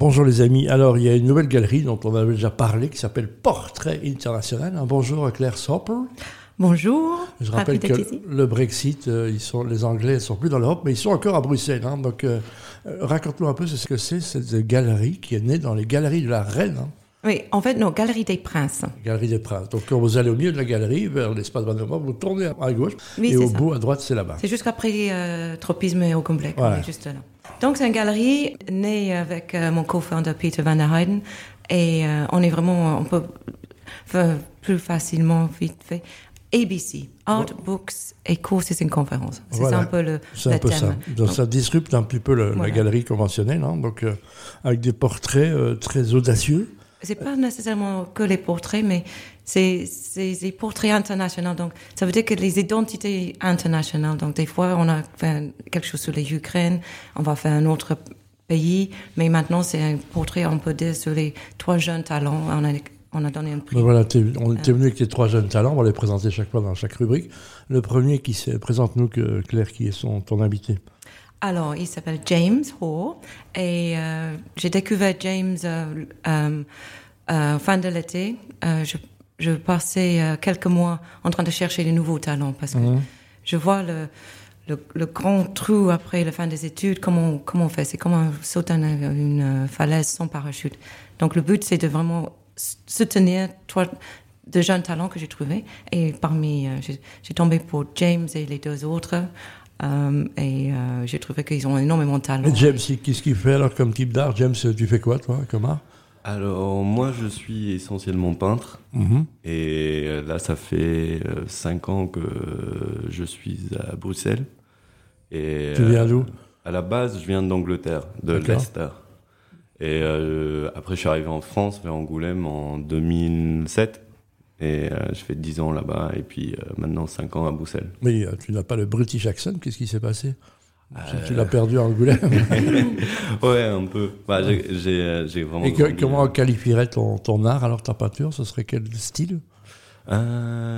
Bonjour les amis. Alors, il y a une nouvelle galerie dont on avait déjà parlé qui s'appelle Portrait International. Un bonjour à Claire Soper. Bonjour. Je rappelle que le Brexit, euh, ils sont, les Anglais ne sont plus dans l'Europe, mais ils sont encore à Bruxelles. hein. Donc, euh, euh, raconte-nous un peu ce que c'est cette galerie qui est née dans les galeries de la Reine. hein. Oui, en fait, non, Galerie des Princes. Galerie des Princes. Donc, quand vous allez au milieu de la galerie, vers l'espace Vandermont, vous tournez à gauche, Oui, et au ça. bout, à droite, c'est là-bas. C'est juste après euh, Tropisme et au complet, on Voilà. juste là. Donc, c'est une galerie née avec euh, mon co-founder Peter Van der Heyden. Et euh, on est vraiment, on peut faire plus facilement, vite fait. ABC, Art, Books et Courses and Conferences. C'est Voilà. un peu le, un peu thème. ça. Donc, ça disrupte un petit peu le- la galerie conventionnelle, hein. donc euh, avec des portraits euh, très audacieux. C'est pas nécessairement que les portraits, mais c'est des portraits internationaux. Donc, ça veut dire que les identités internationales. Donc, des fois, on a fait quelque chose sur les Ukraines, on va faire un autre pays, mais maintenant, c'est un portrait, on peut dire, sur les trois jeunes talents. On a, on a donné un prix. Donc voilà, t'es- on était venu avec tes trois jeunes talents, on va les présenter chaque fois dans chaque rubrique. Le premier qui se présente-nous, que, Claire, qui est son, ton invité. Alors, il s'appelle James Hall et euh, j'ai découvert James euh, euh, euh, fin de l'été. Euh, je, je passais euh, quelques mois en train de chercher les nouveaux talents parce que je vois le, le, le grand trou après la fin des études, comment, on- comment on fait? C'est comme un sauter une, une falaise sans parachute. Donc, le but, c'est de vraiment soutenir trois de jeunes talents que j'ai trouvés. Et parmi, euh, j'ai tombé pour James et les deux autres. Euh, et euh, j'ai trouvé qu'ils ont énormément de talent. Et James, qu'est-ce qu'il fait alors comme type d'art James, tu fais quoi, toi, comme art? Alors, moi, je suis essentiellement peintre. Mhm. Et euh, là, ça fait euh, cinq ans que je suis à Bruxelles. Et, Tu viens d'où? À la base, je viens d'Angleterre, de D'accord. Leicester. Et euh, après, je suis arrivé en France, vers Angoulême, en 2007. Et euh, je fais 10 ans là-bas, et puis euh, maintenant 5 ans à Bruxelles. Mais euh, tu n'as pas le British accent, qu'est-ce qui s'est passé? Tu- l'as perdu à Angoulême. Ouais, un peu. Bah, j'ai- vraiment. Et que- comment qualifierait ton, ton art, alors ta peinture Ce serait quel style?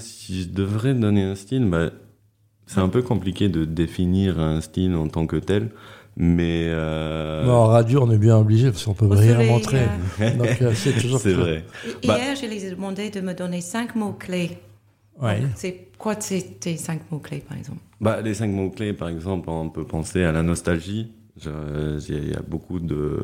Si je devrais donner un style, bah, c'est un peu compliqué de définir un style en tant que tel, mais euh, Mais En radio, on est bien obligé, parce qu'on peut Au rien soleil, montrer. euh, Donc euh, c'est toujours c'est vrai. Bah- Hier, je les ai demandé de me donner cinq mots-clés. Ouais. C'est quoi tes cinq mots-clés, par exemple? Bah, les cinq mots clés, par exemple, on peut penser à la nostalgie. Il y a beaucoup de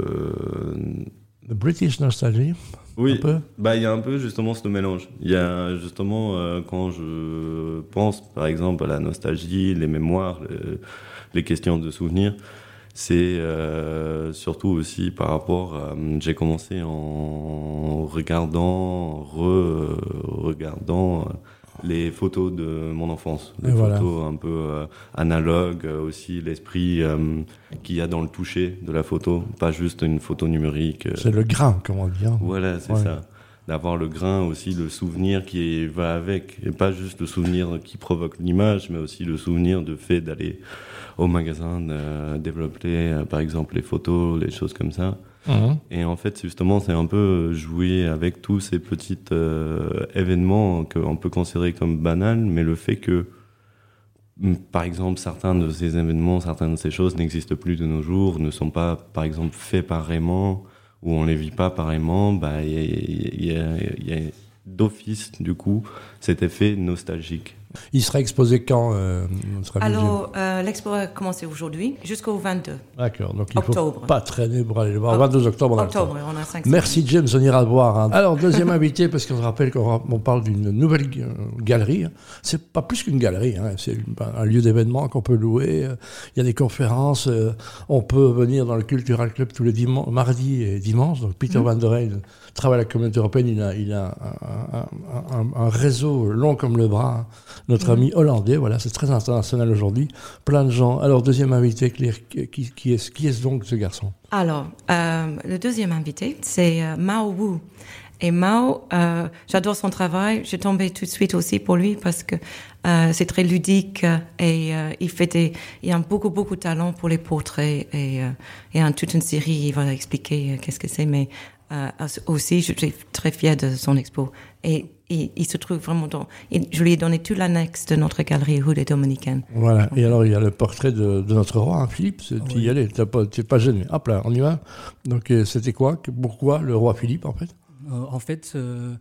The British nostalgie, un oui, peu? Bah il y a un peu justement ce mélange. Il y a justement euh, quand je pense par exemple à la nostalgie, les mémoires, le- les questions de souvenirs, c'est euh, surtout aussi par rapport. J'ai commencé en regardant, re regardant les photos de mon enfance, les Et voilà. photos un peu euh, analogues, euh, aussi l'esprit euh, qu'il y a dans le toucher de la photo, pas juste une photo numérique. euh, C'est le grain, comme on dit. hein. voilà, c'est Ouais. ça. D'avoir le grain aussi, le souvenir qui va avec. Et pas juste le souvenir qui provoque l'image, mais aussi le souvenir de fait d'aller au magasin, de développer euh, par exemple les photos, les choses comme ça. Mhm. Et en fait, justement, c'est un peu jouer avec tous ces petits euh, événements qu'on peut considérer comme banals, mais le fait que, par exemple, certains de ces événements, certaines de ces choses n'existent plus de nos jours, ne sont pas, par exemple, faits pareillement, ou on les vit pas pareillement, bah, il y a, y a d'office, du coup, cet effet nostalgique. Il sera exposé quand euh, Alors, euh, l'expo a commencé aujourd'hui jusqu'au 22 James D'accord, donc il faut octobre. pas traîner pour aller le voir. 22 octobre, on a le temps. octobre. On a cinq Merci James, on ira le voir. hein. Alors, deuxième invité, parce qu'on se rappelle qu'on on parle d'une nouvelle euh, galerie. hein. C'est pas plus qu'une galerie, hein. c'est un lieu d'événement qu'on peut louer. euh, Il y a des conférences, euh, on peut venir dans le Cultural Club tous les mardis et dimanches. Donc, Peter Van der Heijden travaille à la communauté européenne, il a, il a un, un- un- un réseau long comme le bras. hein. Notre ami hollandais, voilà, c'est très international aujourd'hui. Plein de gens. Alors, deuxième invité, Claire, qui, qui, qui est, qui est donc ce garçon? Alors, euh, le deuxième invité, c'est euh, Mao Wu. Et Mao, euh, j'adore son travail. J'ai tombé tout de suite aussi pour lui parce que euh, c'est très ludique et euh, il fait des, il a beaucoup beaucoup de talent pour les portraits et il y a toute une série. Il va expliquer qu'est-ce que c'est, mais aussi je suis très fière de son expo. Et Et il se trouve vraiment dans. je lui ai donné tout l'annexe de notre galerie rue des Dominicaines. Voilà. Et alors, il y a le portrait de, notre roi, hein, Philippe. Tu y allais, tu n'es pas, gêné. Hop là, on y va. Donc, euh, c'était quoi? Pourquoi le roi Philippe, en fait? Euh, En fait, euh,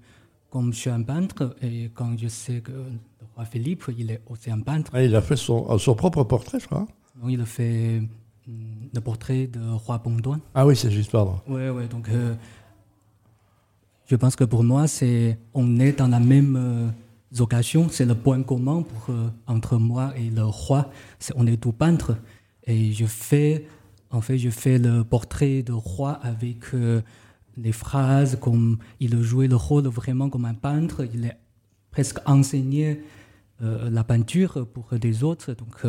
comme je suis un peintre, et quand je sais que le roi Philippe, il est aussi un peintre. Ah, il a fait son, son propre portrait, je crois. il a fait mm, le portrait de roi Bondouin. Ah oui, c'est juste, pardon. Oui, oui. Donc je pense que pour moi, c'est on est dans la même euh, occasion. C'est le point commun euh, entre moi et le roi. on est tout peintre. Et je fais, en fait, je fais le portrait de roi avec euh, des phrases comme il jouait le rôle vraiment comme un peintre. Il est presque enseigné la peinture pour des autres. Donc,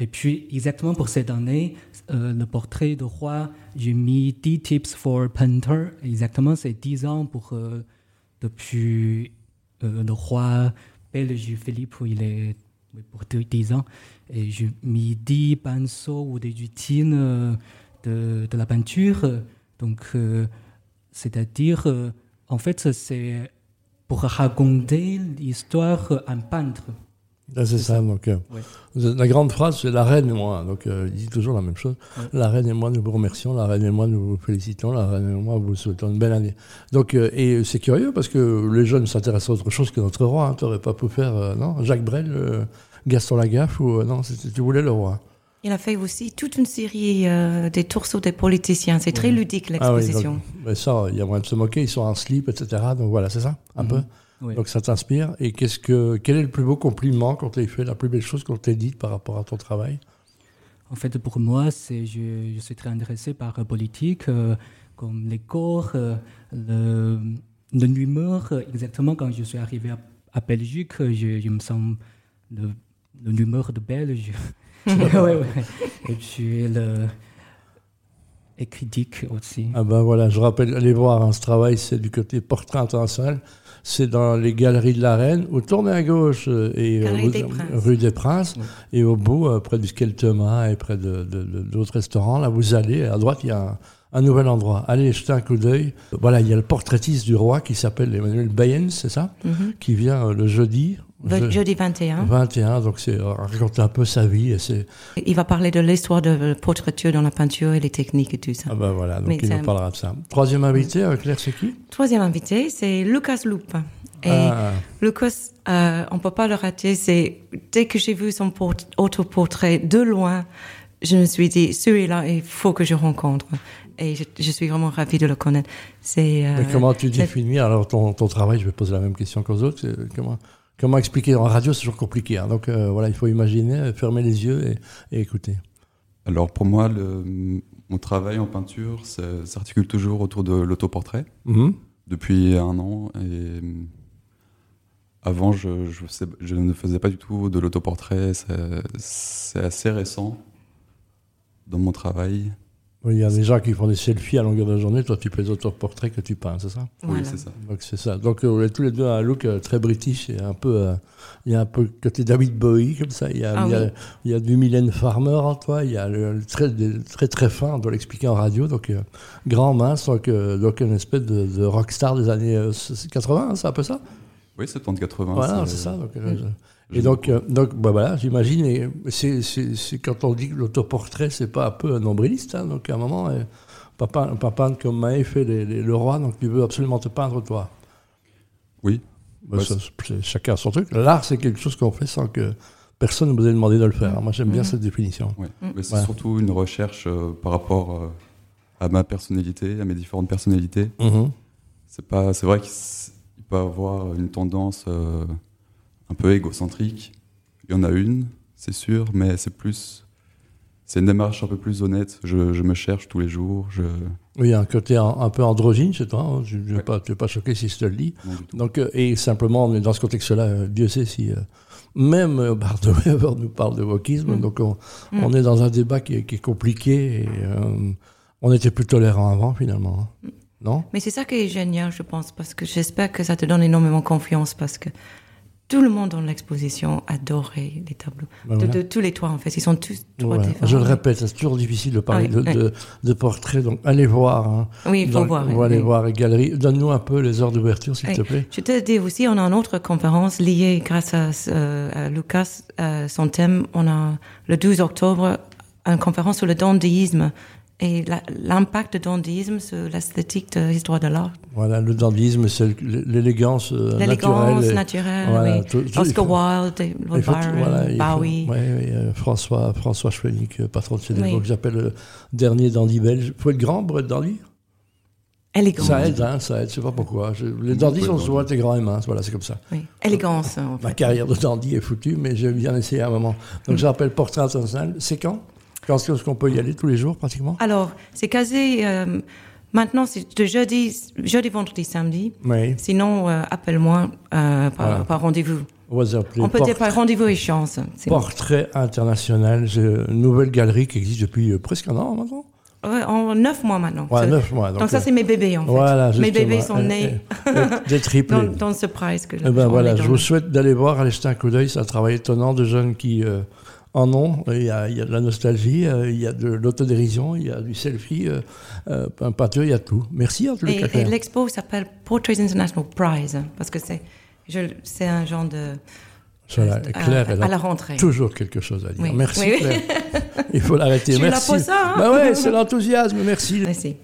et puis, exactement pour cette année, euh, le portrait de roi, j'ai mis 10 tips for painter. Exactement, c'est 10 ans pour, euh, depuis euh, le roi belge Philippe, où il est pour 10 ans. Et j'ai mis 10 pinceaux ou des routines de, la peinture. Donc, c'est-à-dire, en fait, c'est pour raconter l'histoire d'un peintre. Ah, c'est ça. Donc, euh, La grande phrase, c'est la reine et moi. Donc, euh, il dit toujours la même chose. La reine et moi, nous vous remercions. La reine et moi, nous vous félicitons. La reine et moi, vous souhaitons une belle année. Donc, euh, et c'est curieux parce que les jeunes s'intéressent à autre chose que notre roi. Hein. Tu n'aurais pas pu faire, non Jacques Brel, Gaston Lagaffe ou non Tu voulais le roi. Il a fait aussi toute une série des tourceaux des politiciens. C'est très ludique l'exposition. Ah ça, il y a moyen de se moquer. Ils sont en slip, etc. Donc voilà, c'est ça, un mhm. peu. Donc ça t'inspire. Et qu'est-ce que, quel est le plus beau compliment qu'on t'ait fait, la plus belle chose qu'on t'ait dite par rapport à ton travail? En fait, pour moi, c'est, je, je suis très intéressé par la politique, euh, comme les corps, euh, le, l'humeur. Exactement, quand je suis arrivé à, Belgique, je, me sens le, l'humeur de Belge. ouais, ouais. Et puis le et critique aussi. Ah ben voilà, je rappelle, allez voir, hein, ce travail, c'est du côté portrait international c'est dans les galeries de la Reine. Vous tournez à gauche euh, et euh, rue des Princes, et au bout, euh, près du Skeltema et près de, d'autres restaurants, là vous allez, à droite il y a un, nouvel endroit. Allez jeter un coup d'œil. Voilà, il y a le portraitiste du roi qui s'appelle Emmanuel Bayens, c'est ça? Mhm. Qui vient le jeudi Jeudi 21. 21, donc c'est raconter un peu sa vie. Et c'est... Il va parler de l'histoire de la portraiture dans la peinture et les techniques et tout ça. Ah ben voilà, donc il nous parlera de ça. Troisième invité, euh, Claire, c'est qui? Troisième invité, c'est Lucas Loup. Et ah. Lucas, euh, on ne peut pas le rater. C'est dès que j'ai vu son autoportrait de loin, je me suis dit celui-là, il faut que je rencontre. Et je, suis vraiment ravie de le connaître. C'est. Euh, comment tu définis alors ton, ton travail? Je vais poser la même question qu'aux autres. Comment Comment expliquer En radio, c'est toujours compliqué. Hein. Donc euh, voilà, il faut imaginer, fermer les yeux et, écouter. Alors pour moi, le, mon travail en peinture s'articule toujours autour de l'autoportrait mhm. depuis un an. Et avant, je, je, ne faisais pas du tout de l'autoportrait. C'est assez récent dans mon travail. Il y a des gens qui font des selfies à longueur de journée. Toi, tu fais des autoportraits que tu peins, c'est ça? Oui, c'est ça. Donc, c'est ça. Donc, on est tous les deux un look euh, très british et un peu. Euh, il y a un peu côté David Bowie, comme ça. Il y a, ah il, y a, du Mylène Farmer en toi. Il y a le, très, très, très fin, on doit l'expliquer en radio. Donc, euh, grand, mince. Donc, donc, une espèce de, rockstar des années 80, hein, c'est un peu ça? Oui, 70-80. Voilà, c'est ça. Donc, et donc, euh, donc bah voilà, j'imagine, c'est, c'est, quand on dit que l'autoportrait, c'est pas un peu un nombriliste. Hein, donc à un moment, euh, papa, papa comme Maë fait le roi, donc tu veux absolument te peindre toi. Oui. Bah, chacun son truc. L'art, c'est quelque chose qu'on fait sans que personne ne vous ait demandé de le faire. Moi, j'aime bien cette définition. Mais c'est surtout une recherche euh, par rapport à ma personnalité, à mes différentes personnalités. Mm-hmm. C'est pas, c'est vrai qu'il peut avoir une tendance un peu égocentrique. Il y en a une, c'est sûr, mais c'est plus. C'est une démarche un peu plus honnête. Je, me cherche tous les jours. Je... Oui, il y a un côté un, peu androgyne chez toi. Hein. Je ne vais, pas choquer si je te le dis. Donc, euh, et simplement, dans ce contexte-là, euh, Dieu sait si. Euh, même Weber nous parle de wokisme, mm. donc mm. on, est dans un débat qui est, compliqué. Et, on était plus tolérant avant, finalement. Hein. Mm. Non? Mais c'est ça qui est génial, je pense, parce que j'espère que ça te donne énormément confiance, parce que tout le monde dans l'exposition adorait les tableaux. Ben de, voilà. de tous les toits, en fait. Ils sont tous trois Ouais, différents. je le répète, c'est toujours difficile de parler Oui, de, oui. de- de portraits, donc allez voir. hein. Oui, il faut voir. On va aller oui. voir les galeries. Donne-nous un peu les heures d'ouverture, s'il te plaît. Je te dis aussi, on a une autre conférence liée grâce à, euh, à Lucas, euh, son thème. On a le 12 octobre une conférence sur le dandisme et l'impact du dandisme sur l'esthétique de l'histoire de l'art. Voilà, le dandisme, c'est l'élégance euh, L'élégance naturelle. et- naturelle, voilà, oui. tout- tout- il Oscar Wilde, Lord il Byron, voilà, il faut- Bowie. ouais, ouais, euh, François, François Schwennick, euh, patron de CDV, Oui. que j'appelle le dernier dandy belge. faut être grand pour être dandy? Élégance. Ça aide, hein, ça aide, je sais pas pourquoi. Je- les dandys sont souvent des grands et minces, voilà, c'est comme ça. Oui. Élégance, en Ma carrière de dandy est foutue, mais j'ai bien essayé à un moment. Mm. Donc je rappelle Portrait International, c'est Quand? Est-ce qu'on peut y aller tous les jours pratiquement Alors, c'est quasi. euh, maintenant, c'est de jeudi, jeudi, vendredi, samedi. Oui, Sinon, euh, appelle-moi euh, par, Voilà. par rendez-vous. on va appeler On peut dire par rendez-vous et chance. Portrait International, c'est une nouvelle galerie qui existe depuis euh, presque un an maintenant. Ouais, en neuf mois maintenant. Ouais, C'est- neuf mois. Donc, ça, euh, c'est mes bébés, en fait. Voilà, mes bébés sont nés Des triplés. dans, dans ce prize que Eh ben voilà, je vous souhaite d'aller voir, aller jeter un coup d'œil. C'est un travail étonnant de jeunes qui en ont. Il y, a, il y a de la nostalgie, euh, il y a de l'autodérision, il y a du selfie, euh, euh, un peinture, il y a tout. Merci en Et, cas. et l'expo s'appelle Portraits International Prize, parce que c'est je- c'est un genre de. Voilà, à- Claire, elle à a la rentrée. toujours quelque chose à dire. Oui. Merci Oui, oui. Claire. Il faut l'arrêter. Je suis là Merci. pour ça, hein. Bah ouais, c'est l'enthousiasme. Merci. Merci.